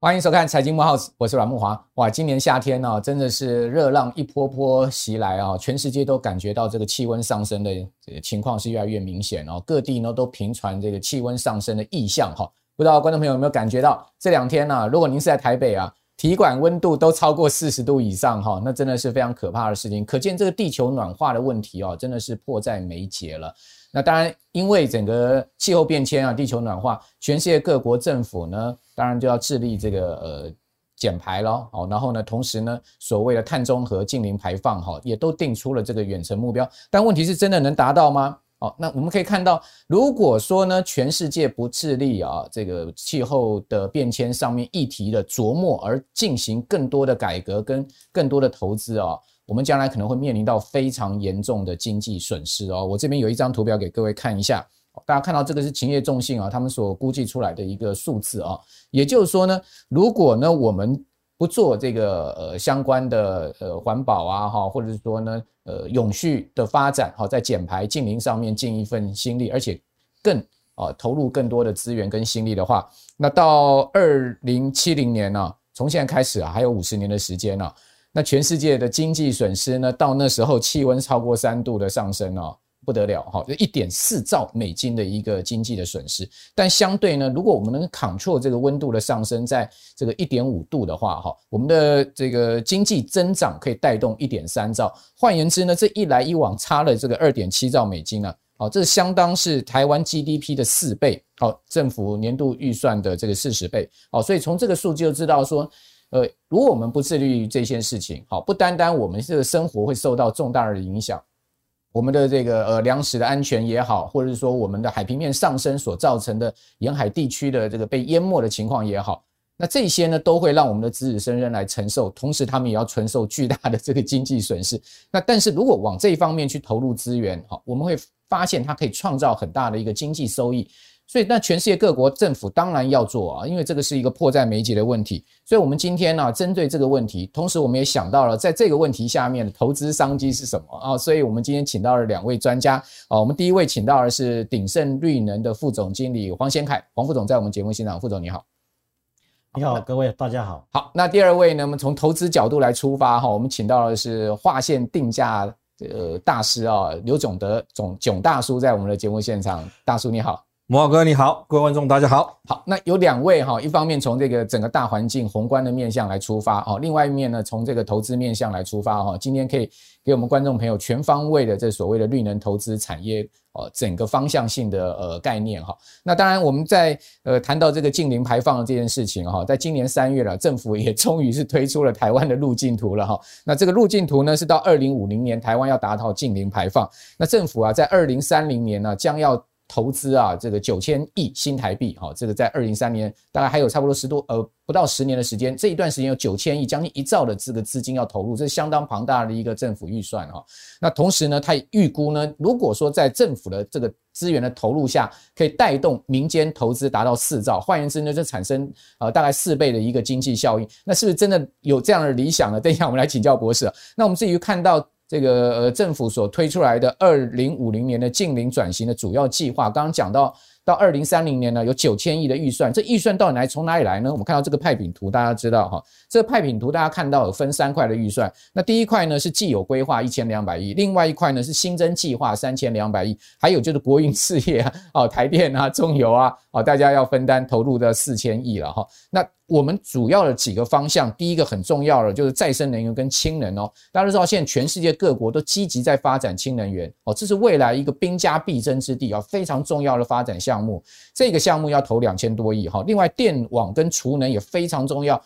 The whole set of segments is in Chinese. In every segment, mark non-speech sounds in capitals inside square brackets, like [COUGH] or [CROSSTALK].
欢迎收看《财经慕 House》，我是阮木华。哇，今年夏天呢、真的是热浪一波波袭来啊！全世界都感觉到这个气温上升的情况是越来越明显哦。各地呢都频传这个气温上升的异象哈。不知道观众朋友有没有感觉到这两天呢、如果您是在台北啊，体感温度都超过四十度以上哈，那真的是非常可怕的事情。可见这个地球暖化的问题哦，真的是迫在眉睫了。那当然，因为整个气候变迁啊，地球暖化，全世界各国政府呢，当然就要致力这个呃减排咯。哦，然后呢，同时呢，所谓的碳中和、净零排放哈，也都定出了这个远程目标。但问题是，真的能达到吗？哦，那我们可以看到，如果说呢，全世界不致力啊，这个气候的变迁上面议题的琢磨，而进行更多的改革跟更多的投资啊。我们将来可能会面临到非常严重的经济损失哦。我这边有一张图表给各位看一下，大家看到这个是勤业众信啊，他们所估计出来的一个数字啊。也就是说呢，如果呢我们不做这个呃相关的呃环保啊哈，或者是说呢呃永续的发展哈，在减排净零上面尽一份心力，而且更啊投入更多的资源跟心力的话，那到二零七零年呢，从现在开始啊，还有五十年的时间呢。那全世界的经济损失呢？到那时候气温超过三度的上升哦，不得了哈，就一点四兆美金的一个经济的损失。但相对呢，如果我们能 control 这个温度的上升，在这个一点五度的话哈，我们的这个经济增长可以带动一点三兆。换言之呢，这一来一往差了这个二点七兆美金呢，好，这相当是台湾 GDP 的四倍，好，政府年度预算的这个四十倍，好，所以从这个数据就知道说。呃，如果我们不致力于这件事情，好，不单单我们这个生活会受到重大的影响，我们的这个呃粮食的安全也好，或者是说我们的海平面上升所造成的沿海地区的这个被淹没的情况也好，那这些呢都会让我们的子子孙孙来承受，同时他们也要承受巨大的这个经济损失。那但是如果往这一方面去投入资源，好，我们会发现它可以创造很大的一个经济收益。所以，那全世界各国政府当然要做啊，因为这个是一个迫在眉睫的问题。所以，我们今天呢，针对这个问题，同时我们也想到了，在这个问题下面的投资商机是什么啊？所以我们今天请到了两位专家啊。我们第一位请到的是鼎盛绿能的副总经理黄先凯，黄副总在我们节目现场，副总你好。你好，各位大家好。好，那第二位呢，我们从投资角度来出发哈，我们请到的是划线定价呃大师啊，刘总德总囧大叔在我们的节目现场，大叔你好。摩哥你好，各位观众大家好。好，那有两位哈，一方面从这个整个大环境宏观的面向来出发哈，另外一面呢，从这个投资面向来出发哈。今天可以给我们观众朋友全方位的这所谓的绿能投资产业哦，整个方向性的呃概念哈。那当然我们在呃谈到这个近零排放的这件事情哈，在今年三月了，政府也终于是推出了台湾的路径图了哈。那这个路径图呢，是到二零五零年台湾要达到近零排放，那政府啊在二零三零年呢将要。投资啊，这个九千亿新台币，哈，这个在二零三年大概还有差不多十多呃不到十年的时间，这一段时间有九千亿，将近一兆的这个资金要投入，这是相当庞大的一个政府预算哈。那同时呢，他也预估呢，如果说在政府的这个资源的投入下，可以带动民间投资达到四兆，换言之呢，就产生呃大概四倍的一个经济效应。那是不是真的有这样的理想呢？等一下我们来请教博士。那我们至于看到。这个呃，政府所推出来的二零五零年的净零转型的主要计划，刚刚讲到。到二零三零年呢，有九千亿的预算，这预算到底来从哪里来呢？我们看到这个派饼图，大家知道哈，这个派饼图大家看到有分三块的预算。那第一块呢是既有规划一千两百亿，另外一块呢是新增计划三千两百亿，还有就是国营事业啊，哦台电啊、中油啊，哦大家要分担投入的四千亿了哈。那我们主要的几个方向，第一个很重要的就是再生能源跟氢能哦。大家都知道现在全世界各国都积极在发展氢能源哦，这是未来一个兵家必争之地啊，非常重要的发展项。目这个项目要投两千多亿哈，另外电网跟储能也非常重要。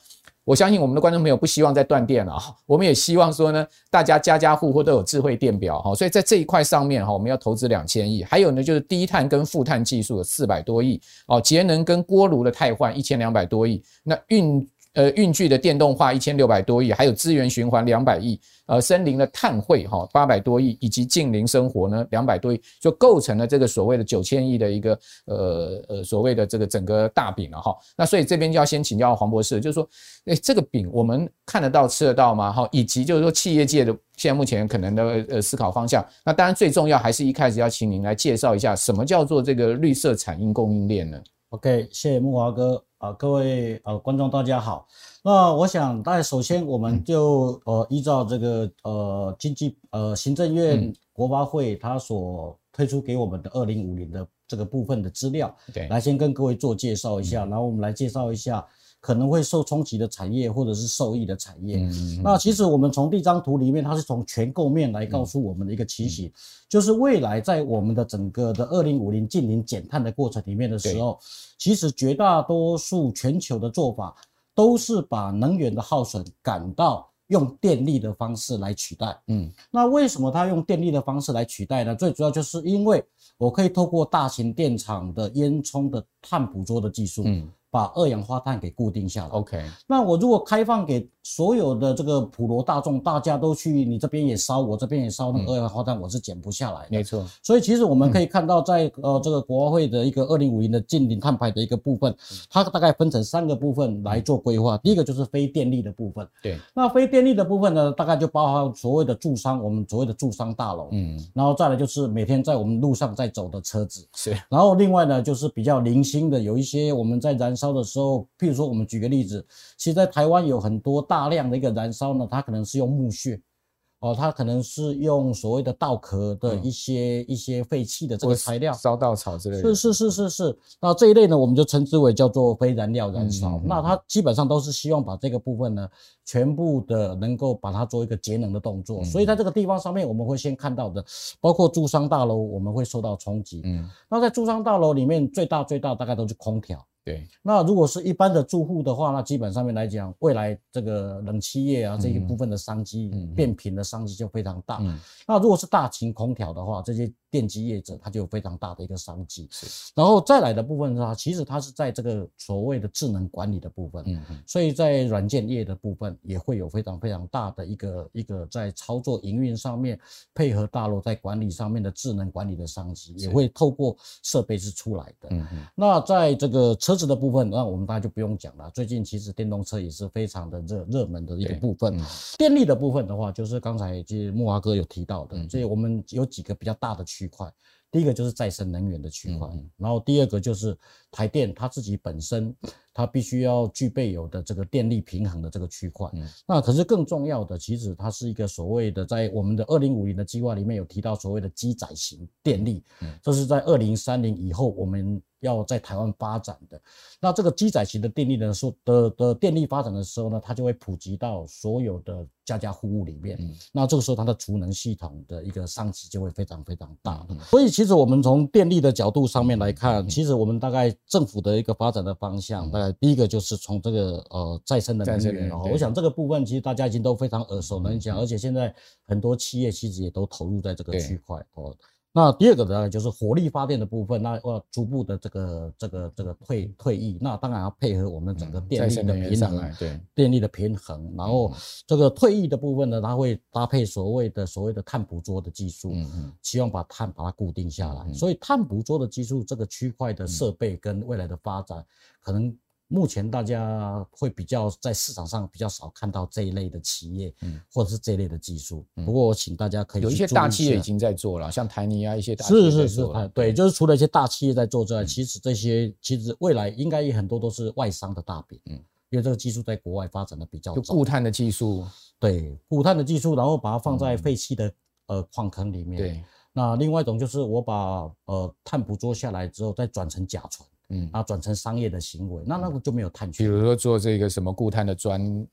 我相信我们的观众朋友不希望再断电了，我们也希望说呢，大家家家户户都有智慧电表哈，所以在这一块上面哈，我们要投资两千亿。还有呢，就是低碳跟负碳技术有四百多亿哦，节能跟锅炉的汰换一千两百多亿。那运呃运具的电动化一千六百多亿，还有资源循环两百亿，呃，森林的碳汇哈八百多亿，以及近零生活呢两百多亿，就构成了这个所谓的九千亿的一个呃呃所谓的这个整个大饼了哈。那所以这边就要先请教黄博士，就是说，诶，这个饼我们看得到吃得到吗？哈，以及就是说企业界的现在目前可能的呃思考方向。那当然最重要还是一开始要请您来介绍一下什么叫做这个绿色产业供应链呢？OK，谢谢木华哥啊、呃，各位呃观众大家好。那我想，大家首先我们就呃依照这个呃经济呃行政院国发会他所推出给我们的二零五零的这个部分的资料，对，来先跟各位做介绍一下，然后我们来介绍一下。可能会受冲击的产业，或者是受益的产业。嗯、那其实我们从这张图里面，它是从全构面来告诉我们的一个情形，嗯、就是未来在我们的整个的二零五零净零减碳的过程里面的时候，其实绝大多数全球的做法都是把能源的耗损赶到用电力的方式来取代。嗯，那为什么它用电力的方式来取代呢？最主要就是因为我可以透过大型电厂的烟囱的碳捕捉的技术。嗯。把二氧化碳给固定下来。OK，那我如果开放给所有的这个普罗大众，大家都去你这边也烧，我这边也烧，那个二氧化碳我是减不下来的。没错。所以其实我们可以看到，在呃这个国发会的一个二零五零的近零碳排的一个部分，它大概分成三个部分来做规划。第一个就是非电力的部分。对。那非电力的部分呢，大概就包含所谓的住商，我们所谓的住商大楼。嗯。然后再来就是每天在我们路上在走的车子。是。然后另外呢，就是比较零星的，有一些我们在燃烧的时候，譬如说我们举个例子，其实在台湾有很多大。大量的一个燃烧呢，它可能是用木屑，哦，它可能是用所谓的稻壳的一些、嗯、一些废弃的这个材料，烧稻草之类的。是是是是是，那这一类呢，我们就称之为叫做非燃料燃烧。那它基本上都是希望把这个部分呢，全部的能够把它做一个节能的动作。嗯、所以在这个地方上面，我们会先看到的，包括住商大楼，我们会受到冲击。嗯，那在住商大楼里面，最大最大大概都是空调。对，那如果是一般的住户的话，那基本上面来讲，未来这个冷气业啊这一部分的商机，变频的商机就非常大。那如果是大型空调的话，这些电机业者它就有非常大的一个商机。是，然后再来的部分的话，其实它是在这个所谓的智能管理的部分。嗯嗯。所以在软件业的部分也会有非常非常大的一个一个在操作营运上面配合大陆在管理上面的智能管理的商机，也会透过设备是出来的。嗯嗯。那在这个车子的部分，那我们大家就不用讲了。最近其实电动车也是非常的热热门的一个部分。嗯、电力的部分的话，就是刚才其实木华哥有提到的，嗯、所以我们有几个比较大的区块。第一个就是再生能源的区块，嗯、然后第二个就是台电它自己本身，它必须要具备有的这个电力平衡的这个区块。嗯、那可是更重要的，其实它是一个所谓的，在我们的二零五零的计划里面有提到所谓的机载型电力，嗯、这是在二零三零以后我们。要在台湾发展的，那这个机载型的电力的时候的的电力发展的时候呢，它就会普及到所有的家家户户里面。嗯，那这个时候它的储能系统的一个商机就会非常非常大。嗯，所以其实我们从电力的角度上面来看，其实我们大概政府的一个发展的方向，大概第一个就是从这个呃再生的能源。我想这个部分其实大家已经都非常耳熟能详，而且现在很多企业其实也都投入在这个区块哦。那第二个呢，就是火力发电的部分，那要逐步的这个这个这个退退役，那当然要配合我们整个电力的平衡，对电力的平衡。然后这个退役的部分呢，它会搭配所谓的所谓的碳捕捉的技术，希望把碳把它固定下来。所以碳捕捉的技术这个区块的设备跟未来的发展可能。目前大家会比较在市场上比较少看到这一类的企业，嗯，或者是这一类的技术。不过我请大家可以有一些大企业已经在做了，像台泥啊一些大企业是是是，对，就是除了一些大企业在做之外，其实这些其实未来应该也很多都是外商的大饼，嗯，因为这个技术在国外发展的比较早，就固碳的技术，对，固碳的技术，然后把它放在废弃的呃矿坑里面，对。那另外一种就是我把呃碳捕捉下来之后再转成甲醇。嗯，啊，转成商业的行为，那那个就没有碳权。比如说做这个什么固碳的砖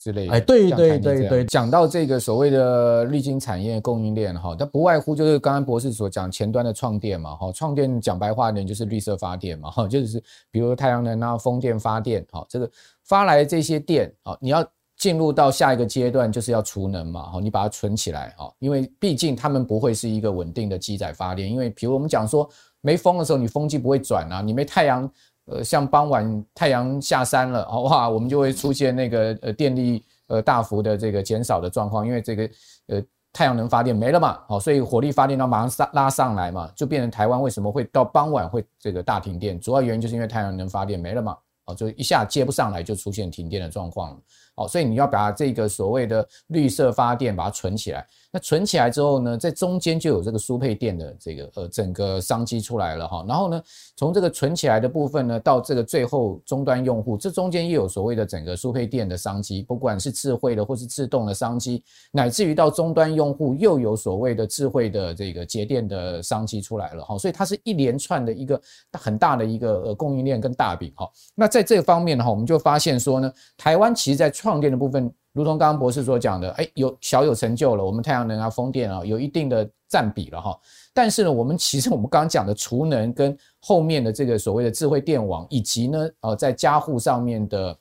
之类的。哎，对对对对。讲到这个所谓的绿金产业供应链哈，它不外乎就是刚刚博士所讲前端的创电嘛，哈，创电讲白话一点就是绿色发电嘛，哈，就是比如太阳能啊、风电发电，哈，这个发来这些电，啊，你要进入到下一个阶段就是要储能嘛，哈，你把它存起来，哈，因为毕竟他们不会是一个稳定的机载发电，因为比如我们讲说。没风的时候，你风机不会转啊；你没太阳呃，像傍晚太阳下山了，哇，我们就会出现那个呃电力呃大幅的这个减少的状况，因为这个呃太阳能发电没了嘛，好，所以火力发电要马上上拉上来嘛，就变成台湾为什么会到傍晚会这个大停电，主要原因就是因为太阳能发电没了嘛，好，就一下接不上来就出现停电的状况，好，所以你要把这个所谓的绿色发电把它存起来。那存起来之后呢，在中间就有这个输配电的这个呃整个商机出来了哈。然后呢，从这个存起来的部分呢，到这个最后终端用户，这中间又有所谓的整个输配电的商机，不管是智慧的或是自动的商机，乃至于到终端用户又有所谓的智慧的这个节电的商机出来了哈。所以它是一连串的一个很大的一个呃供应链跟大饼哈。那在这个方面哈，我们就发现说呢，台湾其实在创电的部分。如同刚刚博士所讲的，哎，有小有成就了，我们太阳能啊、风电啊，有一定的占比了哈。但是呢，我们其实我们刚刚讲的储能跟后面的这个所谓的智慧电网，以及呢，呃，在家户上面的，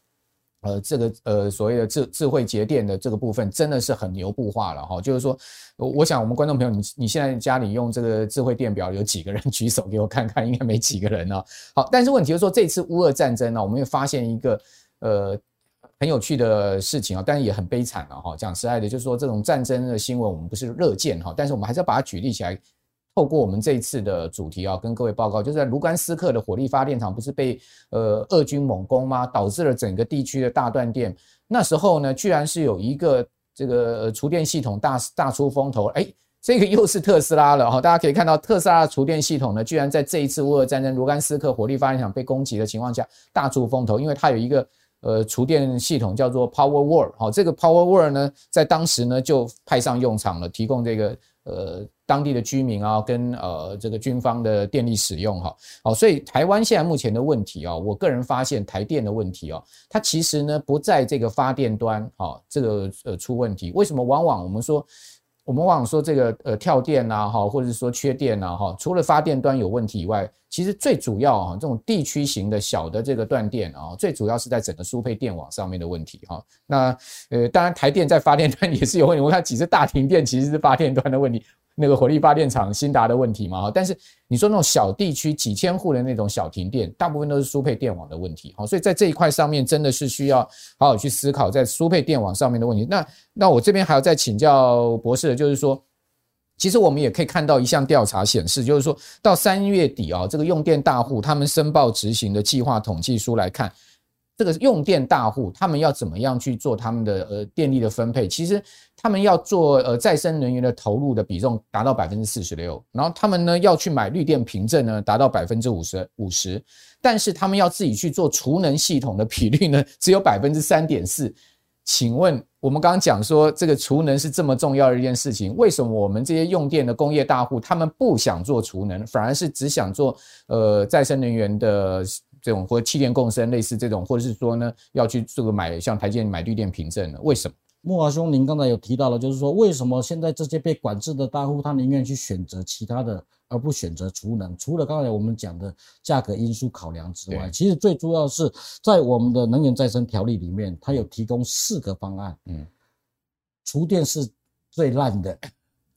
呃，这个呃所谓的智智慧节电的这个部分，真的是很牛步化了哈。就是说，我想我们观众朋友，你你现在家里用这个智慧电表有几个人举手给我看看？应该没几个人啊。好，但是问题就是说，这次乌俄战争呢，我们又发现一个呃。很有趣的事情啊，但是也很悲惨了哈。讲实在的，就是说这种战争的新闻我们不是乐见哈，但是我们还是要把它举例起来。透过我们这一次的主题啊，跟各位报告，就是在卢甘斯克的火力发电厂不是被呃俄军猛攻吗？导致了整个地区的大断电。那时候呢，居然是有一个这个储电系统大大出风头，哎，这个又是特斯拉了哈。大家可以看到，特斯拉的储电系统呢，居然在这一次乌俄战争卢甘斯克火力发电厂被攻击的情况下大出风头，因为它有一个。呃，储电系统叫做 Power Wall，好，这个 Power Wall 呢，在当时呢就派上用场了，提供这个呃当地的居民啊，跟呃这个军方的电力使用哈，好，所以台湾现在目前的问题啊，我个人发现台电的问题啊，它其实呢不在这个发电端，好，这个呃出问题，为什么？往往我们说。我们往往说这个呃跳电呐哈，或者说缺电呐哈，除了发电端有问题以外，其实最主要啊这种地区型的小的这个断电啊，最主要是在整个输配电网上面的问题哈。那呃当然台电在发电端 [LAUGHS] 也是有问题，我看几次大停电其实是发电端的问题。那个火力发电厂新达的问题嘛，哈但是你说那种小地区几千户的那种小停电，大部分都是输配电网的问题，好，所以在这一块上面真的是需要好好去思考在输配电网上面的问题。那那我这边还要再请教博士的，就是说，其实我们也可以看到一项调查显示，就是说到三月底啊，这个用电大户他们申报执行的计划统计书来看。这个用电大户他们要怎么样去做他们的呃电力的分配？其实他们要做呃再生能源的投入的比重达到百分之四十六，然后他们呢要去买绿电凭证呢达到百分之五十五十，但是他们要自己去做储能系统的比率呢只有百分之三点四。请问我们刚刚讲说这个储能是这么重要的一件事情，为什么我们这些用电的工业大户他们不想做储能，反而是只想做呃再生能源的？这种或者气电共生类似这种，或者是说呢，要去这个买像台积电买绿电凭证呢？为什么？慕驊兄，您刚才有提到了，就是说为什么现在这些被管制的大户，他宁愿去选择其他的，而不选择储能？除了刚才我们讲的价格因素考量之外，其实最主要是在我们的能源再生条例里面，它有提供四个方案。嗯，储电是最烂的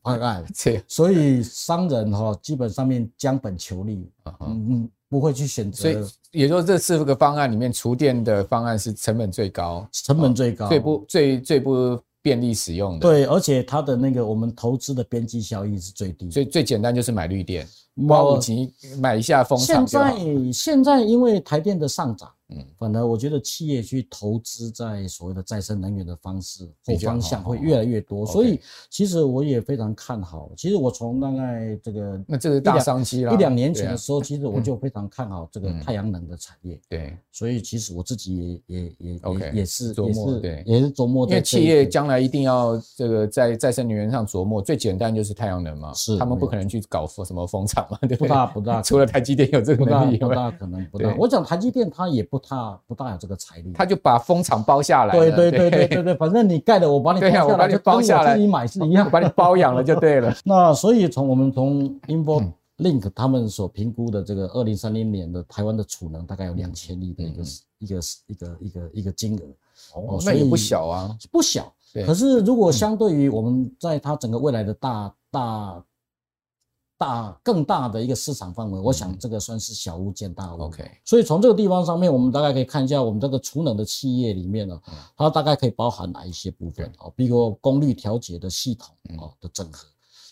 方案，[LAUGHS] 所以商人哈基本上面将本求利。嗯嗯。不会去选择，所以也就是这四个方案里面，厨电的方案是成本最高，成本最高，最不最最不便利使用的。对，而且它的那个我们投资的边际效益是最低，所以最简单就是买绿电，花五级买一下风场。现在现在因为台电的上涨。嗯，反而我觉得企业去投资在所谓的再生能源的方式或方向会越来越多，所以其实我也非常看好。其实我从大概这个那这个大商机了，一两年前的时候，其实我就非常看好这个太阳能的产业。对，所以其实我自己也也也也是琢磨，对，也是琢磨。因为企业将来一定要这个在再生能源上琢磨，最简单就是太阳能嘛，是他们不可能去搞什么风场嘛，对不大不大，[LAUGHS] 除了台积电有这个能力，不大可能不大。我讲台积电，它也不大不大有。这个财力，它就把风场包下来。对对对对对。对，反正你盖的，我把你包下来，我把你包下来，自己买是一样，把你包养了就对了。[LAUGHS] 那所以从我们从 InfoLink 他们所评估的这个二零三零年的台湾的储能大概有两千亿的一个一个一个一个一个金额，哦，那也不小啊，不小。可是如果相对于我们在它整个未来的大大大更大的一个市场范围，我想这个算是小巫见大巫。OK，所以从这个地方上面，我们大概可以看一下我们这个储能的企业里面呢，它大概可以包含哪一些部分啊？比如说功率调节的系统啊的整合，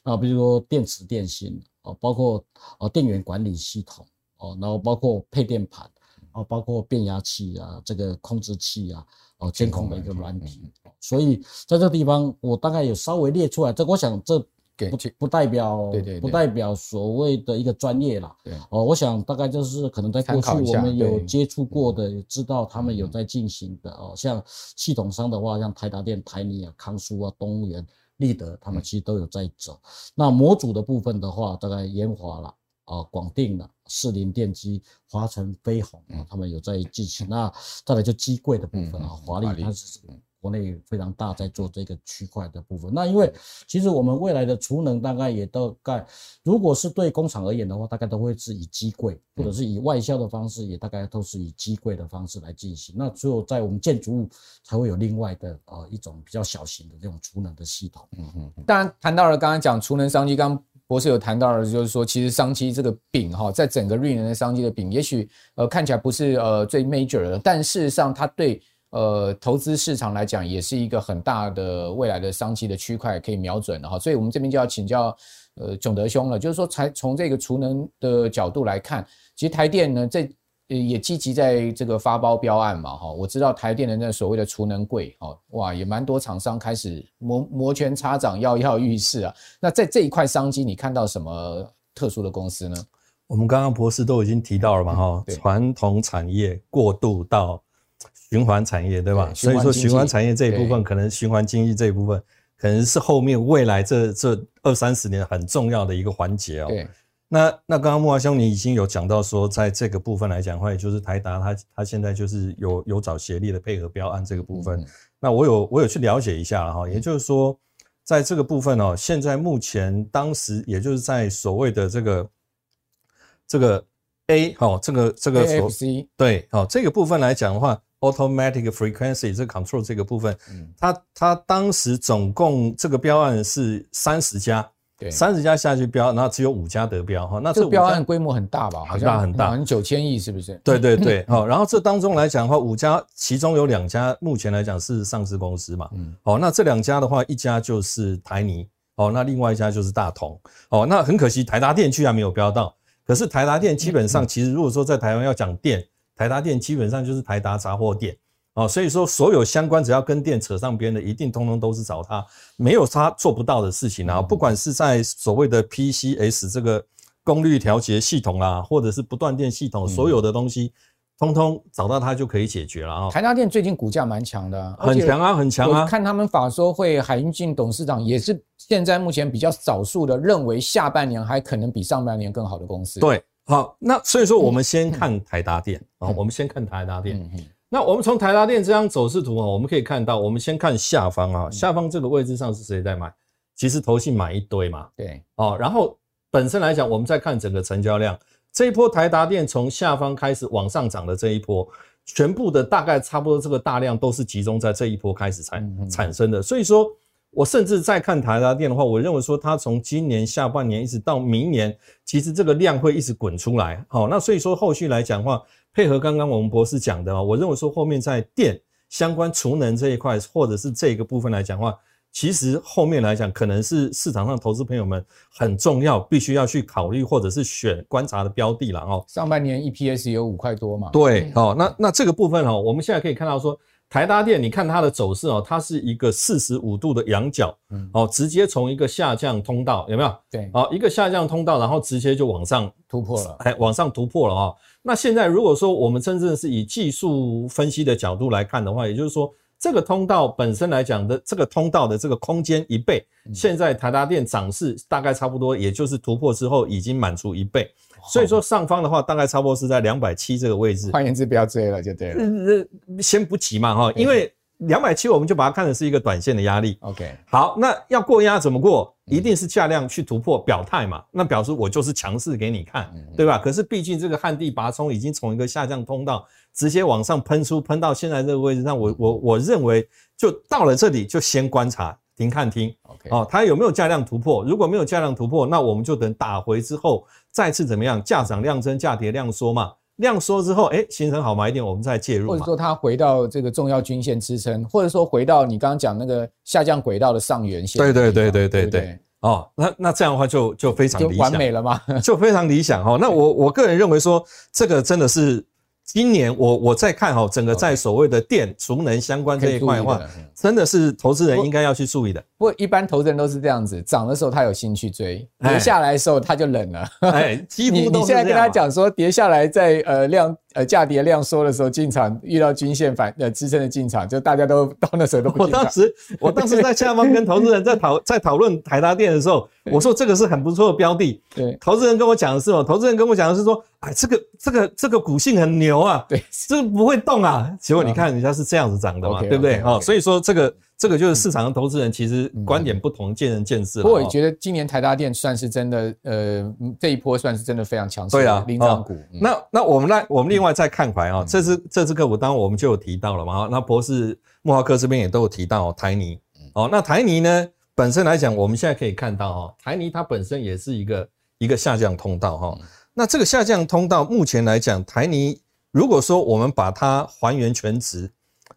那，比如说电池电芯啊，包括啊电源管理系统哦，然后包括配电盘啊，包括变压器啊，这个控制器啊，哦监控的一个软体。所以在这个地方，我大概有稍微列出来，这我想这。不不代表对对，不代表所谓的一个专业啦。对哦，我想大概就是可能在过去我们有接触过的，知道他们有在进行的哦。像系统商的话，像台达电、台泥啊、康舒啊、东元、立德，他们其实都有在走。那模组的部分的话，大概研华啦、啊广定啦、士林电机、华晨、飞鸿啊，他们有在进行。那再来就机柜的部分啊，华丽它是。国内非常大，在做这个区块的部分。那因为其实我们未来的储能大概也大概，如果是对工厂而言的话，大概都会是以机柜或者是以外销的方式，也大概都是以机柜的方式来进行。那只有在我们建筑物才会有另外的呃一种比较小型的这种储能的系统。嗯嗯。当然谈到了刚刚讲储能商机，刚刚博士有谈到了，就是说其实商机这个饼哈，在整个绿能的商机的饼，也许呃看起来不是呃最 major 的，但事实上它对。呃，投资市场来讲，也是一个很大的未来的商机的区块可以瞄准的哈，所以我们这边就要请教呃炯德兄了，就是说，才从这个储能的角度来看，其实台电呢，这也积极在这个发包标案嘛哈，我知道台电的那所谓的储能柜哦，哇，也蛮多厂商开始摩摩拳擦掌，跃跃欲试啊。那在这一块商机，你看到什么特殊的公司呢？我们刚刚博士都已经提到了嘛哈，传统产业过渡到。循环产业对吧？对，所以说循环产业这一部分，可能循环经济这一部分，可能是后面未来这这二三十年很重要的一个环节哦。对，那那刚刚木华兄你已经有讲到说，在这个部分来讲的话，也就是台达他他现在就是有有找协力的配合标案这个部分。那我有我有去了解一下了哈，也就是说，在这个部分哦，现在目前当时也就是在所谓的这个这个 A 哦，这个这个所对哦，这个部分来讲的话。Automatic frequency 这个 control 这个部分，嗯，它它当时总共这个标案是三十家，对，三十家下去标，然后只有五家得标哈。那这个标案规模很大吧？很大很大，好像九千亿是不是？对对对，[LAUGHS] 好。然后这当中来讲的话，五家其中有两家目前来讲是上市公司嘛，嗯，好，那这两家的话，一家就是台泥，哦，那另外一家就是大同，哦，那很可惜台达电居然没有标到。可是台达电基本上其实如果说在台湾要讲电。台达电基本上就是台达杂货店哦，所以说所有相关只要跟电扯上边的，一定通通都是找他，没有他做不到的事情啊。不管是在所谓的 PCS 这个功率调节系统啊，或者是不断电系统，所有的东西通通找到他就可以解决了啊。台达电最近股价蛮强的，很强啊，很强啊。看他们法说会，海英俊董事长也是现在目前比较少数的认为下半年还可能比上半年更好的公司。对。好，那所以说我们先看台达电啊，我们先看台达电。那我们从台达电这张走势图啊，我们可以看到，我们先看下方啊，下方这个位置上是谁在买？其实投信买一堆嘛。对。哦，然后本身来讲，我们再看整个成交量，这一波台达电从下方开始往上涨的这一波，全部的大概差不多这个大量都是集中在这一波开始产产生的，所以说。我甚至在看台达电的话，我认为说它从今年下半年一直到明年，其实这个量会一直滚出来。好，那所以说后续来讲的话，配合刚刚我们博士讲的啊，我认为说后面在电相关储能这一块，或者是这个部分来讲的话，其实后面来讲可能是市场上投资朋友们很重要，必须要去考虑或者是选观察的标的了哦。上半年 EPS 有五块多嘛？对，哦，那那这个部分哦，我们现在可以看到说。台达电，你看它的走势哦，它是一个四十五度的仰角，嗯，哦，直接从一个下降通道有没有？对，哦，一个下降通道，然后直接就往上突破了，哎，往上突破了啊。那现在如果说我们真正是以技术分析的角度来看的话，也就是说，这个通道本身来讲的这个通道的这个空间一倍，现在台达电涨势大概差不多，也就是突破之后已经满足一倍。所以说上方的话，大概差不多是在两百七这个位置。换言之，不要追了就对了。呃，先不急嘛哈，因为两百七我们就把它看成是一个短线的压力。OK，好，那要过压怎么过？一定是价量去突破表态嘛。那表示我就是强势给你看，对吧？可是毕竟这个旱地拔葱已经从一个下降通道直接往上喷出，喷到现在这个位置上，我我我认为就到了这里就先观察。停看停。OK，哦，它有没有价量突破？如果没有价量突破，那我们就等打回之后再次怎么样？价涨量增，价跌量缩嘛。量缩之后，哎，形成好买点，我们再介入。或者说它回到这个重要均线支撑，或者说回到你刚刚讲那个下降轨道的上缘线。对对对对对对。哦，那那这样的话就就非常理想，就完美了嘛？就非常理想哈。那我我个人认为说，这个真的是。今年我我在看哈，整个在所谓的电储能相关这一块的话，真的是投资人应该要去注意的。不过一般投资人都是这样子，涨的时候他有兴趣追，跌下来的时候他就冷了。哎，几乎都是这样。你现在跟他讲说跌下来在呃量。呃，价跌量缩的时候进场，遇到均线反呃支撑的进场，就大家都到那时候都不。我当时我当时在下方跟投资人在讨 [LAUGHS] 在讨论台达电的时候，我说这个是很不错的标的。对，投资人跟我讲的是哦，投资人跟我讲的是说，哎，这个这个这个股性很牛啊，对，这个不会动啊。结果你看人家是这样子涨的嘛，对不对？哦，所以说这个。这个就是市场的投资人，其实观点不同，见仁见智了。不过我觉得今年台达电算是真的，呃，这一波算是真的非常强势。对啊，领涨股。那那我们来，我们另外再看回来啊，这次这次个股，当然我们就有提到了嘛。那博士慕驊哥这边也都有提到台泥。哦，那台泥呢本身来讲，我们现在可以看到哈，台泥它本身也是一个一个下降通道哈。那这个下降通道目前来讲，台泥如果说我们把它还原全值，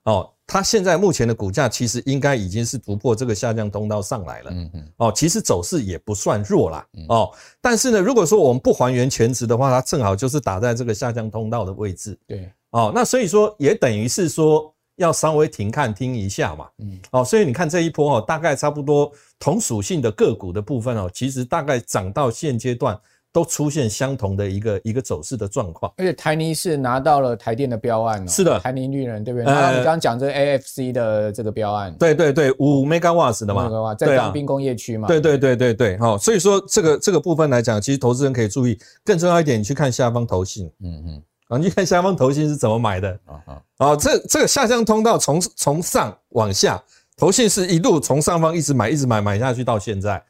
哦。它现在目前的股价其实应该已经是突破这个下降通道上来了，嗯嗯，哦，其实走势也不算弱啦，哦，但是呢，如果说我们不还原全值的话，它正好就是打在这个下降通道的位置，对，哦，那所以说也等于是说要稍微停看听一下嘛，嗯，哦，所以你看这一波哦，大概差不多同属性的个股的部分哦，其实大概涨到现阶段。都出现相同的一个一个走势的状况，而且台泥是拿到了台电的标案哦，是的，台泥绿能对不对？然后你刚刚讲这个 AFC 的这个标案，对对对，五 megawatts 的嘛，在长滨工业区嘛，对对对对对，好，所以说这个这个部分来讲，其实投资人可以注意，更重要一点，你去看下方投信，嗯嗯，啊，你看下方投信是怎么买的。啊啊，啊，这这个下降通道从从上往下，投信是一路从上方一直买一直买买下去到现在。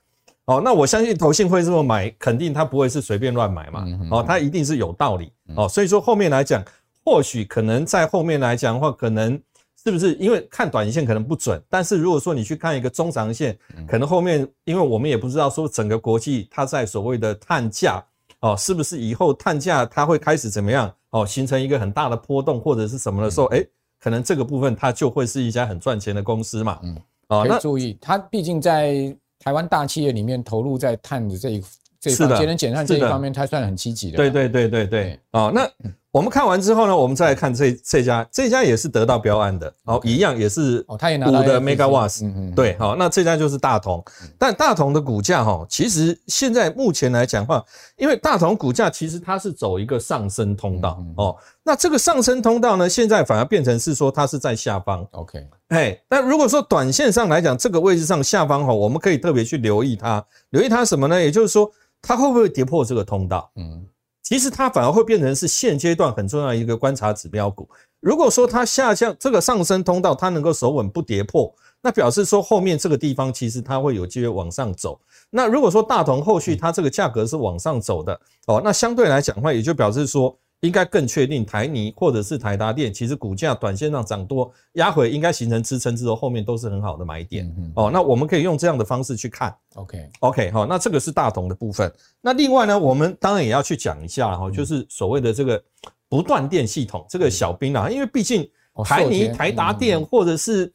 哦，那我相信投信会这么买，肯定他不会是随便乱买嘛。哦，他一定是有道理。哦，所以说后面来讲，或许可能在后面来讲的话，可能是不是因为看短线可能不准，但是如果说你去看一个中长线，可能后面，因为我们也不知道说整个国际它在所谓的碳价哦，是不是以后碳价它会开始怎么样哦，形成一个很大的波动或者是什么的时候，诶，可能这个部分它就会是一家很赚钱的公司嘛。嗯，哦，那注意，它毕竟在。台湾大企业里面投入在碳的这一这一节能减碳这一方面，它算很积极的。对对对对对。哦，那我们看完之后呢，我们再来看这这家，这家也是得到标案的，哦，一样也是哦，他也拿到五的 megawatts。嗯嗯。对，好，那这家就是大同，但大同的股价哈，其实现在目前来讲的话，因为大同股价其实它是走一个上升通道哦，那这个上升通道呢，现在反而变成是说它是在下方。OK。哎，那如果说短线上来讲，这个位置上下方哈，我们可以特别去留意它，留意它什么呢？也就是说，它会不会跌破这个通道？嗯，其实它反而会变成是现阶段很重要一个观察指标股。如果说它下降这个上升通道，它能够守稳不跌破，那表示说后面这个地方其实它会有机会往上走。那如果说大同后续它这个价格是往上走的哦，那相对来讲的话，也就表示说。应该更确定台泥或者是台达电，其实股价短线上涨多压回，应该形成支撑之后，后面都是很好的买点。嗯、哦，那我们可以用这样的方式去看。OK OK，好，那这个是大同的部分。那另外呢，我们当然也要去讲一下哈，就是所谓的这个不断电系统，这个小兵啊，因为毕竟台泥、台达电或者是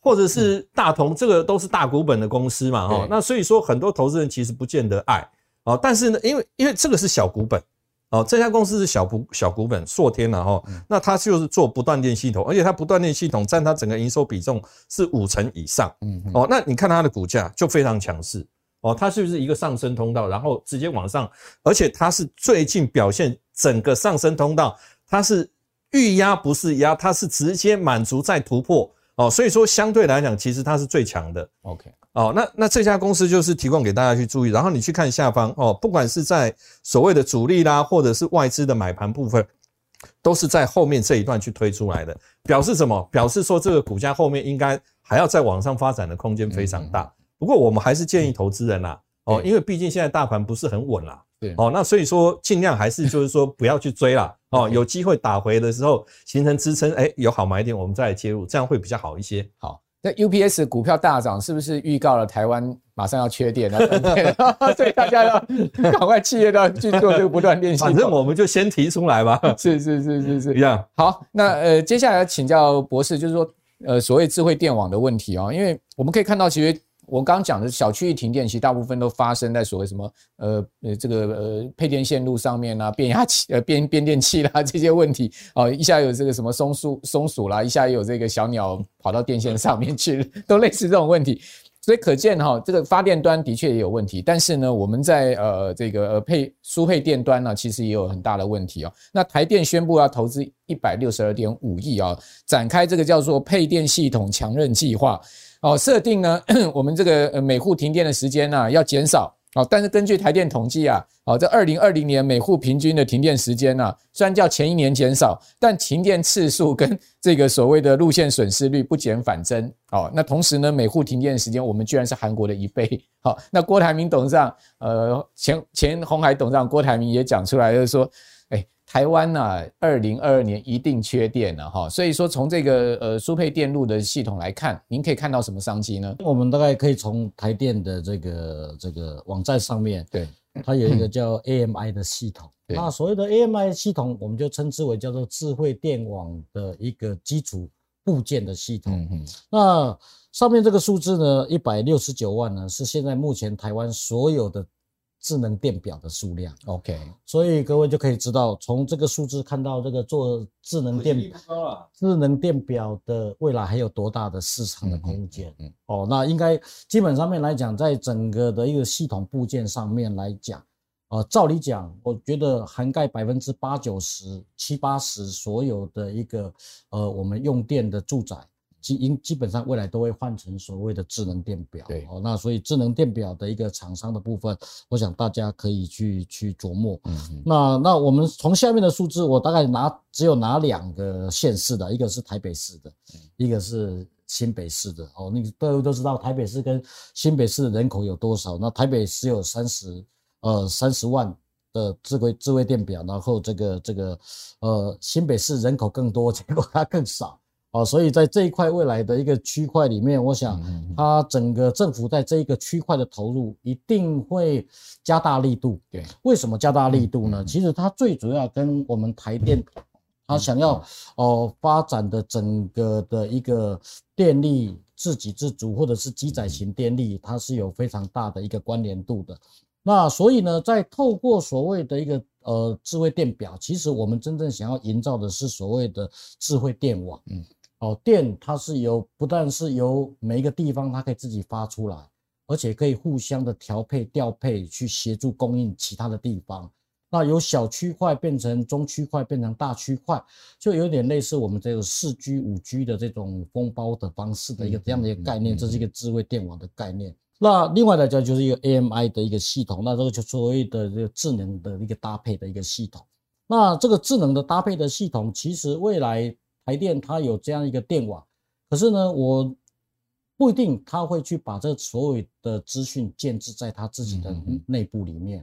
或者是大同，这个都是大股本的公司嘛，哈，那所以说很多投资人其实不见得爱。哦，但是呢，因为因为这个是小股本。哦，这家公司是小股小股本硕天了哈，那它就是做不断电系统，而且它不断电系统占它整个营收比重是五成以上。嗯，哦，那你看它的股价就非常强势哦，它是不是一个上升通道，然后直接往上，而且它是最近表现整个上升通道，它是遇压不是压，它是直接满足再突破哦，所以说相对来讲，其实它是最强的。OK。哦，那那这家公司就是提供给大家去注意，然后你去看下方哦，不管是在所谓的主力啦，或者是外资的买盘部分，都是在后面这一段去推出来的，表示什么？表示说这个股价后面应该还要再往上发展的空间非常大。不过我们还是建议投资人啦，哦，因为毕竟现在大盘不是很稳啦，对，哦，那所以说尽量还是就是说不要去追啦，[LAUGHS] 哦，有机会打回的时候形成支撑，哎，有好买点我们再来介入，这样会比较好一些。好。这 UPS 股票大涨，是不是预告了台湾马上要缺电了？[LAUGHS] 所以大家要 [LAUGHS] 赶快，企业都要去做这个不断练习。反正我们就先提出来吧。[LAUGHS] 是是是是是，一样。好，那呃，接下来请教博士，就是说，呃，所谓智慧电网的问题啊，因为我们可以看到，其实。我刚刚讲的小区域停电，其实大部分都发生在所谓什么呃呃这个呃配电线路上面啊，变压器呃变变电器啦这些问题哦，一下有这个什么松树松鼠啦，一下有这个小鸟跑到电线上面去，都类似这种问题。所以可见哈，这个发电端的确也有问题，但是呢，我们在呃这个呃配输配电端呢，其实也有很大的问题哦。那台电宣布要投资一百六十二点五亿啊，展开这个叫做配电系统强韧计划。哦，设定呢，[CLEARS THROAT] 我们这个每户停电的时间呢要减少哦，但是根据台电统计啊，哦，这二零二零年每户平均的停电时间呢，虽然较前一年减少，但停电次数跟 [LAUGHS] 这个所谓的路线损失率不减反增哦。那同时呢，每户停电的时间我们居然是韩国的一倍。好，那郭台铭董事长，呃，前前鸿海董事长郭台铭也讲出来，就是说。台湾呢、啊，二零二二年一定缺电了哈，所以说从这个呃输配电路的系统来看，您可以看到什么商机呢？我们大概可以从台电的这个这个网站上面，对，它有一个叫 AMI 的系统。那所谓的 AMI 系统，我们就称之为叫做智慧电网的一个基础部件的系统。嗯，那上面这个数字呢，一百六十九万呢，是现在目前台湾所有的。智能电表的数量，OK，所以各位就可以知道，从这个数字看到这个做智能电智能电表的未来还有多大的市场的空间。嗯，哦，那应该基本上面来讲，在整个的一个系统部件上面来讲，呃，照理讲，我觉得涵盖百分之八九十、七八十所有的一个呃我们用电的住宅。基因基本上未来都会换成所谓的智能电表，对哦，那所以智能电表的一个厂商的部分，我想大家可以去去琢磨。嗯嗯，那那我们从下面的数字，我大概拿只有拿两个县市的，一个是台北市的，一个是新北市的。哦，那个大家都知道台北市跟新北市的人口有多少？那台北市有三十呃三十万的智慧智慧电表，然后这个这个呃新北市人口更多，结果它更少。哦，所以在这一块未来的一个区块里面，我想它整个政府在这一个区块的投入一定会加大力度。对，为什么加大力度呢？其实它最主要跟我们台电，它想要哦发展的整个的一个电力自给自足，或者是机载型电力，它是有非常大的一个关联度的。那所以呢，在透过所谓的一个呃智慧电表，其实我们真正想要营造的是所谓的智慧电网。嗯。哦，电它是由不但是由每一个地方它可以自己发出来，而且可以互相的调配调配去协助供应其他的地方。那由小区块变成中区块，变成大区块，就有点类似我们这个四 G、五 G 的这种封包的方式的一个这样的一个概念，这是一个智慧电网的概念。那另外来讲就是一个 AMI 的一个系统，那这个就所谓的这个智能的一个搭配的一个系统。那这个智能的搭配的系统，其实未来。台电它有这样一个电网，可是呢，我不一定他会去把这所有的资讯建置在他自己的内部里面，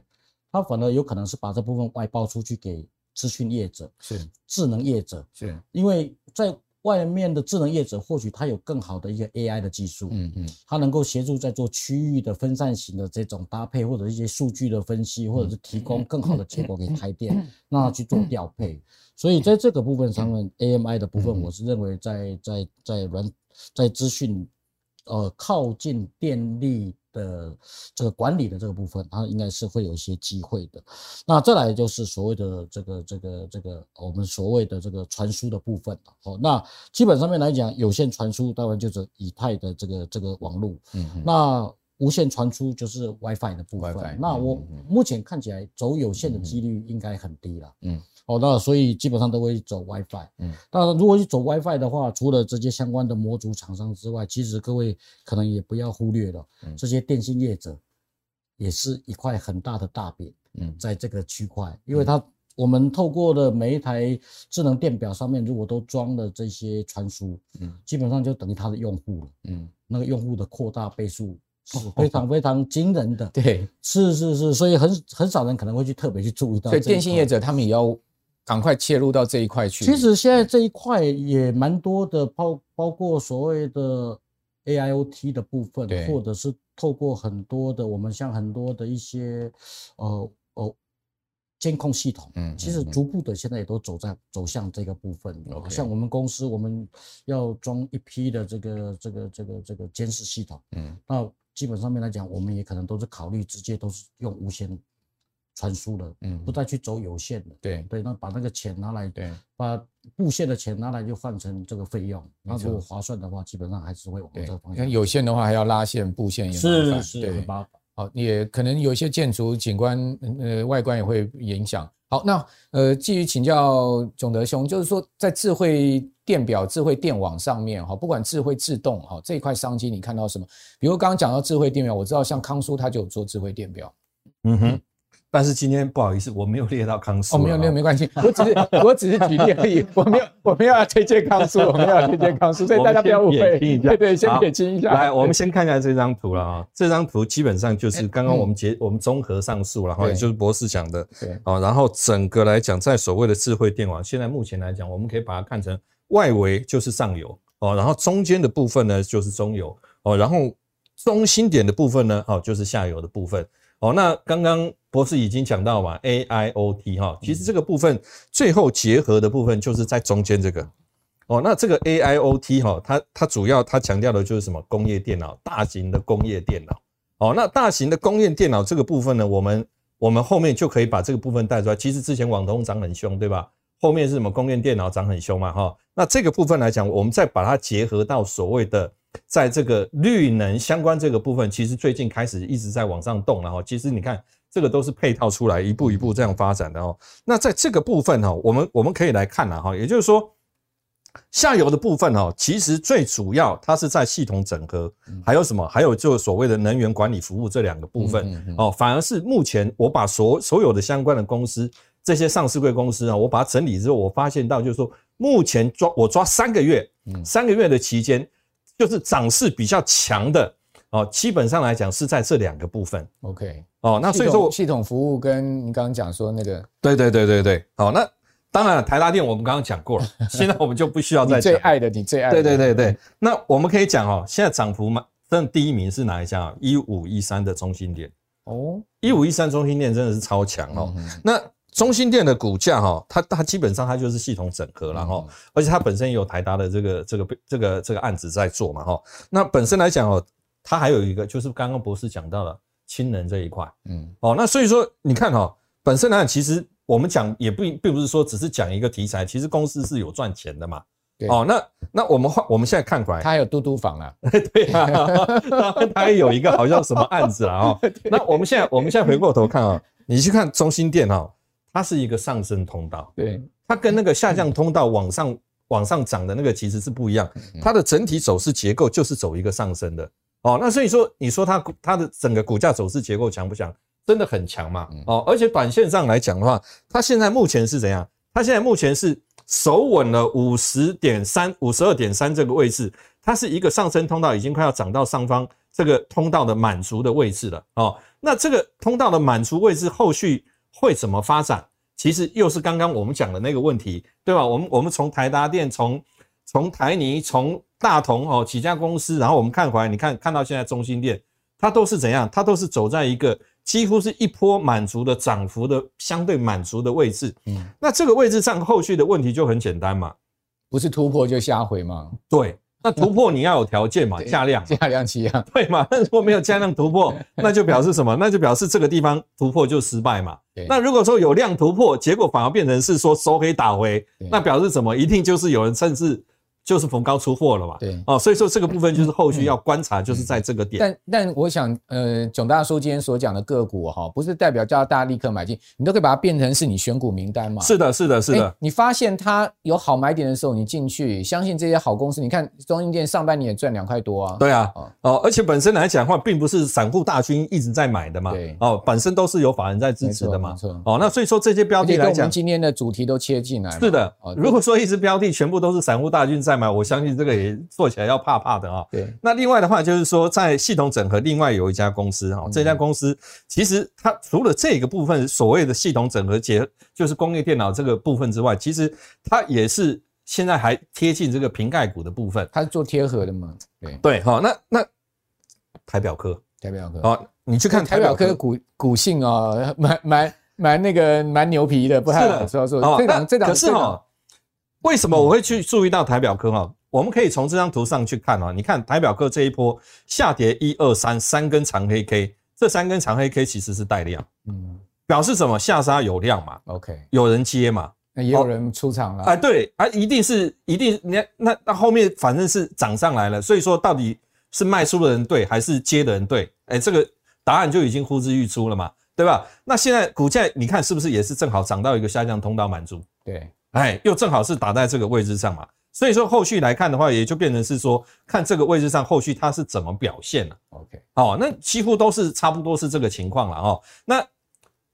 他反而有可能是把这部分外包出去给资讯业者，是。智能业者，是。因为在外面的智能业者或许他有更好的一个 AI 的技术，嗯嗯，他能够协助在做区域的分散型的这种搭配，或者一些数据的分析，或者是提供更好的结果给台电，让他去做调配。所以在这个部分上面，AMI 的部分，我是认为在在在软在资讯，呃，靠近电力的这个管理的这个部分，它应该是会有一些机会的。那再来就是所谓的这个这个这个我们所谓的这个传输的部分哦。那基本上面来讲，有线传输当然就是以太的这个这个网络，嗯，那无线传输就是 WiFi 的部分。那我目前看起来走有线的几率应该很低了，嗯。哦，那所以基本上都会走 WiFi。嗯，当然，如果去走 WiFi 的话，除了这些相关的模组厂商之外，其实各位可能也不要忽略了，这些电信业者也是一块很大的大饼。嗯，在这个区块，因为它我们透过的每一台智能电表上面，如果都装了这些传输，嗯，基本上就等于它的用户了。嗯，那个用户的扩大倍数 [LAUGHS] 是非常非常惊人的。对，是是是，所以很很少人可能会去特别去注意到。所以电信业者他们也要。赶快切入到这一块去。其实现在这一块也蛮多的，包包括所谓的 AIoT 的部分，或者是透过很多的我们像很多的一些呃呃监控系统，嗯，其实逐步的现在也都走在走向这个部分。像我们公司我们要装一批的这个这个这个这个监视系统，嗯，那基本上面来讲，我们也可能都是考虑直接都是用无线。传输了，嗯，不再去走有线了，对对，那把那个钱拿来，对，把布线的钱拿来就换成这个费用，那如果划算的话，基本上还是会往这个方向。像有线的话，还要拉线，布线也是是，麻烦，好，也可能有一些建筑景观，呃，外观也会影响。好，那呃，继续请教总德兄，就是说在智慧电表、智慧电网上面，哈，不管智慧自动，哈，这一块商机你看到什么？比如刚刚讲到智慧电表，我知道像康叔他就有做智慧电表，嗯哼。但是今天不好意思，我没有列到康舒。哦，没有，没有，没关系。我只是，[LAUGHS] 我只是举例而已。我没有，我没有要推荐康舒，我没有要推荐康舒，[LAUGHS] 所以大家不要误会。对对，先撇清一下。来，我们先看一下这张图了啊。这张图基本上就是刚刚我们结，我们综合上述了哈，也就是博士讲的。对。啊，然后整个来讲，在所谓的智慧电网，现在目前来讲，我们可以把它看成外围就是上游哦，然后中间的部分呢就是中游哦，然后中心点的部分呢哦就是下游的部分。哦，那刚刚博士已经讲到嘛，AIoT 哈，其实这个部分最后结合的部分就是在中间这个。哦，那这个 AIoT 哈，它它主要它强调的就是什么？工业电脑，大型的工业电脑。哦，那大型的工业电脑这个部分呢，我们我们后面就可以把这个部分带出来。其实之前网通涨很凶，对吧？后面是什么？工业电脑涨很凶嘛，哈。那这个部分来讲，我们再把它结合到所谓的。在这个绿能相关这个部分，其实最近开始一直在往上动了哈。其实你看，这个都是配套出来，一步一步这样发展的哦。那在这个部分哈，我们我们可以来看了哈，也就是说，下游的部分哈，其实最主要它是在系统整合，还有什么？还有就所谓的能源管理服务这两个部分哦。反而是目前我把所所有的相关的公司，这些上市贵公司啊，我把它整理之后，我发现到就是说，目前抓我抓三个月，三个月的期间。就是涨势比较强的哦，基本上来讲是在这两个部分。OK，哦，那所以说系统服务跟你刚刚讲说那个，对对对对对，好，那当然台达电我们刚刚讲过了，现在我们就不需要 [LAUGHS] 再讲。你最爱的，你最爱的。对对对对，那我们可以讲哦，现在涨幅嘛，真的第一名是哪一家啊？一五一三的中心点哦，一五一三中心店真的是超强哦，那。中心店的股价哈，它它基本上它就是系统整合了哈，而且它本身也有台达的这个这个这个这个案子在做嘛哈。那本身来讲哦，它还有一个就是刚刚博士讲到了氢能这一块，嗯，哦，那所以说你看哈，本身来讲其实我们讲也不并不是说只是讲一个题材，其实公司是有赚钱的嘛。哦，那那我们换我们现在看过来，它还有嘟嘟房啊，[LAUGHS] 对啊，它还有一个好像什么案子啊哈。[LAUGHS] 那我们现在我们现在回过头看啊，你去看中心店哈。它是一个上升通道，对，它跟那个下降通道往上往上涨的那个其实是不一样，它的整体走势结构就是走一个上升的哦。那所以说，你说它它的整个股价走势结构强不强？真的很强嘛哦。而且短线上来讲的话，它现在目前是怎样？它现在目前是守稳了五十点三、五十二点三这个位置，它是一个上升通道，已经快要涨到上方这个通道的满足的位置了哦。那这个通道的满足位置后续。会怎么发展？其实又是刚刚我们讲的那个问题，对吧？我们我们从台达电、从从台泥、从大同哦几家公司，然后我们看回来，你看看到现在中心店，它都是怎样？它都是走在一个几乎是一波满足的涨幅的相对满足的位置。嗯，那这个位置上后续的问题就很简单嘛，不是突破就下回嘛？对。那突破你要有条件嘛，价量价量齐扬，对嘛？[LAUGHS] 那如果没有价量突破，那就表示什么？那就表示这个地方突破就失败嘛。那如果说有量突破，结果反而变成是说收黑打回，那表示什么？一定就是有人甚至。就是逢高出货了嘛，对哦，所以说这个部分就是后续要观察，就是在这个点。但但我想，呃，囧大叔今天所讲的个股哈，不是代表叫大家立刻买进，你都可以把它变成是你选股名单嘛。是的，是的，是的。你发现它有好买点的时候，你进去，相信这些好公司。你看中英店上半年也赚两块多啊。对啊，哦，而且本身来讲的话，并不是散户大军一直在买的嘛。对哦，本身都是有法人在支持的嘛。没错。哦，那所以说这些标的来讲，我们今天的主题都切进来。是的。如果说一只标的全部都是散户大军在买，我相信这个。也做起来要怕怕的啊。对，那另外的话就是说，在系统整合，另外有一家公司哈，这家公司其实它除了这个部分所谓的系统整合结，就是工业电脑这个部分之外，其实它也是现在还贴近这个瓶盖股的部分，它是做贴合的嘛？对对，好，那那台表科，台表科，好，你去看台表科股股性啊，蛮蛮蛮那个蛮牛皮的，不太好说说。这档这档可是哈，为什么我会去注意到台表科哈？我们可以从这张图上去看啊，你看台表科这一波下跌一二三三根长黑 K，这三根长黑 K 其实是带量，嗯，表示什么？下杀有量嘛，OK，有人接嘛。那也有人出场了啊，对啊，一定是一定，你看那那后面反正是涨上来了，所以说到底是卖出的人对还是接的人对？哎，这个答案就已经呼之欲出了嘛，对吧？那现在股价你看是不是也是正好涨到一个下降通道满足？对，哎，又正好是打在这个位置上嘛，所以说后续来看的话，也就变成是说看这个位置上后续它是怎么表现了。OK，哦，那几乎都是差不多是这个情况了哦，那。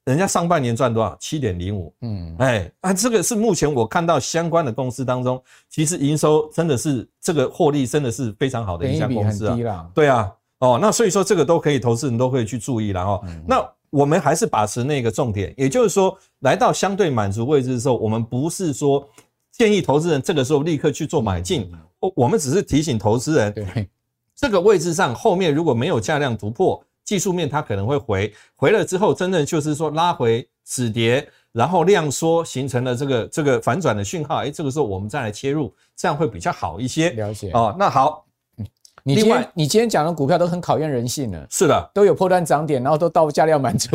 人家上半年赚多少？七点零五。嗯，哎，啊，这个是目前我看到相关的公司当中，其实营收真的是这个获利真的是非常好的一家公司啊。对啊，哦，那所以说这个都可以，投资人都可以去注意了哦。那我们还是把持那个重点，也就是说，来到相对满足位置的时候，我们不是说建议投资人这个时候立刻去做买进，我我们只是提醒投资人，对，这个位置上后面如果没有价量突破。技术面它可能会回回了之后，真的就是说拉回止跌，然后量缩形成了这个这个反转的讯号，哎，这个时候我们再来切入，这样会比较好一些。了解哦，那好。你今天你今天讲的股票都很考验人性呢，是的，都有破断涨点，然后都到价量满足。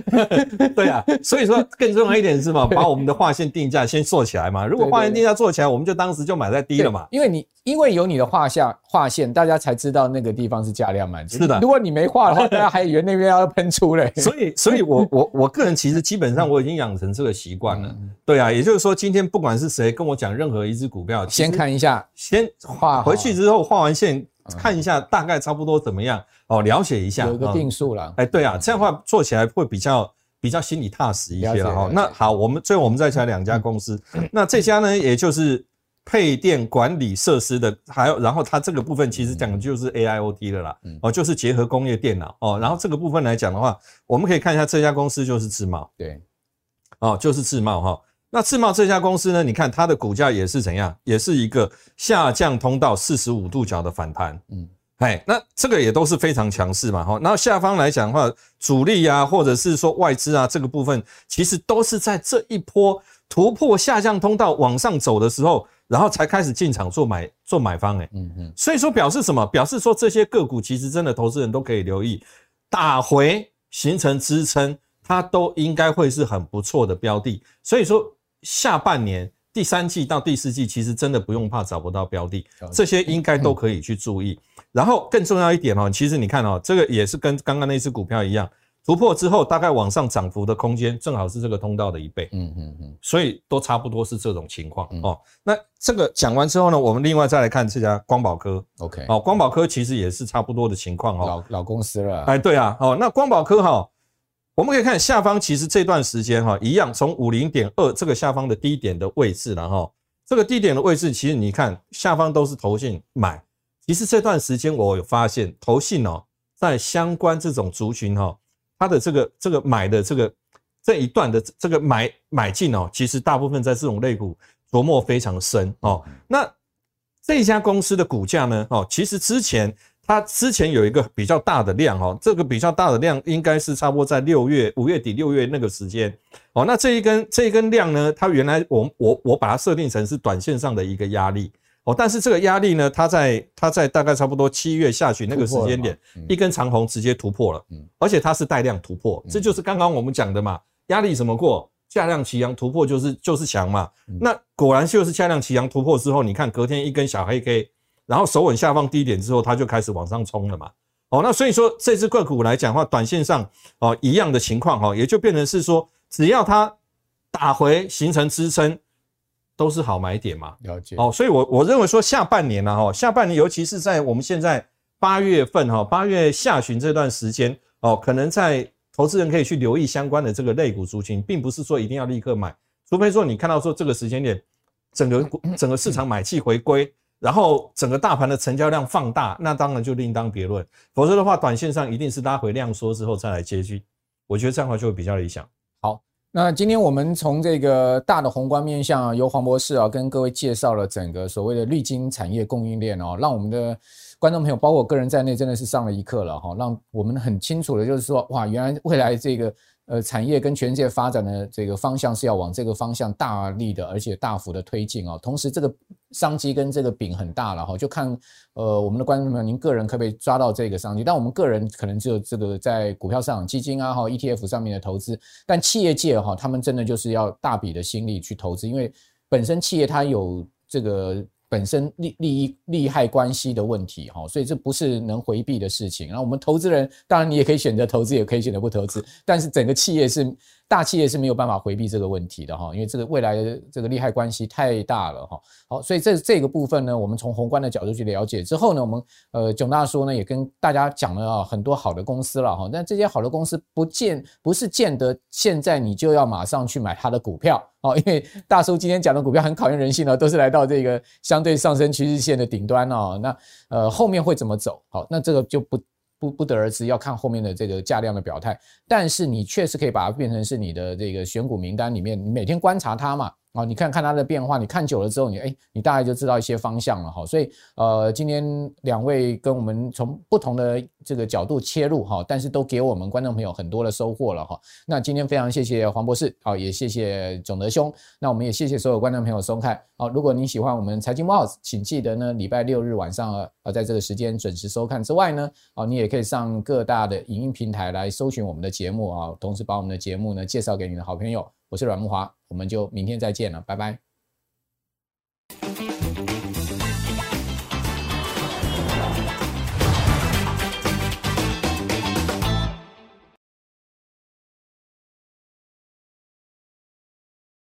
[LAUGHS] 对啊，所以说更重要一点是嘛，把我们的划线定价先做起来嘛。如果划线定价做起来，我们就当时就买在低了嘛。因为你因为有你的画下划线，大家才知道那个地方是价量满足。是的，如果你没画的话，大家还以为那边要喷出嘞。所以，所以我我我个人其实基本上我已经养成这个习惯了。对啊，也就是说，今天不管是谁跟我讲任何一只股票，先看一下，先画回去之后画完线。看一下大概差不多怎么样哦，了解一下，有个定数了。哎，对啊，这样的话做起来会比较比较心里踏实一些了哈。那好，我们最后我们再讲两家公司，那这家呢，也就是配电管理设施的，还有然后它这个部分其实讲的就是 AIoT 的啦，哦，就是结合工业电脑哦。然后这个部分来讲的话，我们可以看一下这家公司就是智茂，对，哦，就是智茂哈。那智茂这家公司呢？你看它的股价也是怎样？也是一个下降通道四十五度角的反弹。嗯，哎，那这个也都是非常强势嘛。哈，然后下方来讲的话，主力啊，或者是说外资啊，这个部分其实都是在这一波突破下降通道往上走的时候，然后才开始进场做买做买方。哎，嗯嗯，所以说表示什么？表示说这些个股其实真的投资人都可以留意，打回形成支撑，它都应该会是很不错的标的。所以说。下半年第三季到第四季，其实真的不用怕找不到标的，这些应该都可以去注意。然后更重要一点哦，其实你看哦，这个也是跟刚刚那只股票一样，突破之后大概往上涨幅的空间正好是这个通道的一倍。嗯嗯嗯，所以都差不多是这种情况哦。那这个讲完之后呢，我们另外再来看这家光宝科。OK，哦，光宝科其实也是差不多的情况哦，老老公司了。哎，对啊，哦，那光宝科哈。我们可以看下方，其实这段时间哈，一样从五零点二这个下方的低点的位置，然后这个低点的位置，其实你看下方都是投信买。其实这段时间我有发现，投信哦，在相关这种族群哈，它的这个这个买的这个这一段的这个买买进哦，其实大部分在这种类股琢磨非常深哦。那这家公司的股价呢，哦，其实之前。它之前有一个比较大的量哦，这个比较大的量应该是差不多在六月五月底六月那个时间哦。那这一根这一根量呢，它原来我我我把它设定成是短线上的一个压力哦，但是这个压力呢，它在它在大概差不多七月下旬那个时间点，一根长红直接突破了，而且它是带量突破，这就是刚刚我们讲的嘛，压力怎么过，价量齐扬突破就是就是强嘛。那果然就是价量齐扬突破之后，你看隔天一根小黑 K。然后手稳下方低点之后，它就开始往上冲了嘛。哦，那所以说这只个股来讲的话，短线上哦一样的情况哈，也就变成是说，只要它打回形成支撑，都是好买点嘛。了解。哦，所以我我认为说下半年呢哈，下半年尤其是在我们现在八月份哈，八月下旬这段时间哦，可能在投资人可以去留意相关的这个类股族群，并不是说一定要立刻买，除非说你看到说这个时间点整个整个市场买气回归。然后整个大盘的成交量放大，那当然就另当别论。否则的话，短线上一定是拉回量缩之后再来接续。我觉得这样的话就会比较理想。好，那今天我们从这个大的宏观面向，由黄博士啊跟各位介绍了整个所谓的绿金产业供应链哦，让我们的观众朋友，包括我个人在内，真的是上了一课了哈，让我们很清楚的就是说，哇，原来未来这个。呃，产业跟全世界发展的这个方向是要往这个方向大力的，而且大幅的推进啊。同时，这个商机跟这个饼很大了哈，就看呃我们的观众朋友，您个人可不可以抓到这个商机？但我们个人可能只有这个在股票市场、基金啊哈、ETF 上面的投资，但企业界哈，他们真的就是要大笔的心力去投资，因为本身企业它有这个。本身利利益利害关系的问题哈，所以这不是能回避的事情。然后我们投资人，当然你也可以选择投资，也可以选择不投资，但是整个企业是。大企业是没有办法回避这个问题的哈，因为这个未来的这个利害关系太大了哈。好，所以这这个部分呢，我们从宏观的角度去了解之后呢，我们呃囧大叔呢也跟大家讲了啊很多好的公司了哈。但这些好的公司不见不是见得现在你就要马上去买它的股票哦，因为大叔今天讲的股票很考验人性呢，都是来到这个相对上升趋势线的顶端哦。那呃后面会怎么走？好，那这个就不。不不得而知，要看后面的这个价量的表态。但是你确实可以把它变成是你的这个选股名单里面，你每天观察它嘛。啊，你看看它的变化，你看久了之后你，你哎，你大概就知道一些方向了哈。所以，呃，今天两位跟我们从不同的这个角度切入哈，但是都给我们观众朋友很多的收获了哈。那今天非常谢谢黄博士，好，也谢谢总德兄。那我们也谢谢所有观众朋友收看。好，如果您喜欢我们财经慕 House，请记得呢，礼拜六日晚上呃，在这个时间准时收看之外呢，啊，你也可以上各大的影音平台来搜寻我们的节目啊，同时把我们的节目呢介绍给你的好朋友。我是阮木华，我们就明天再见了，拜拜。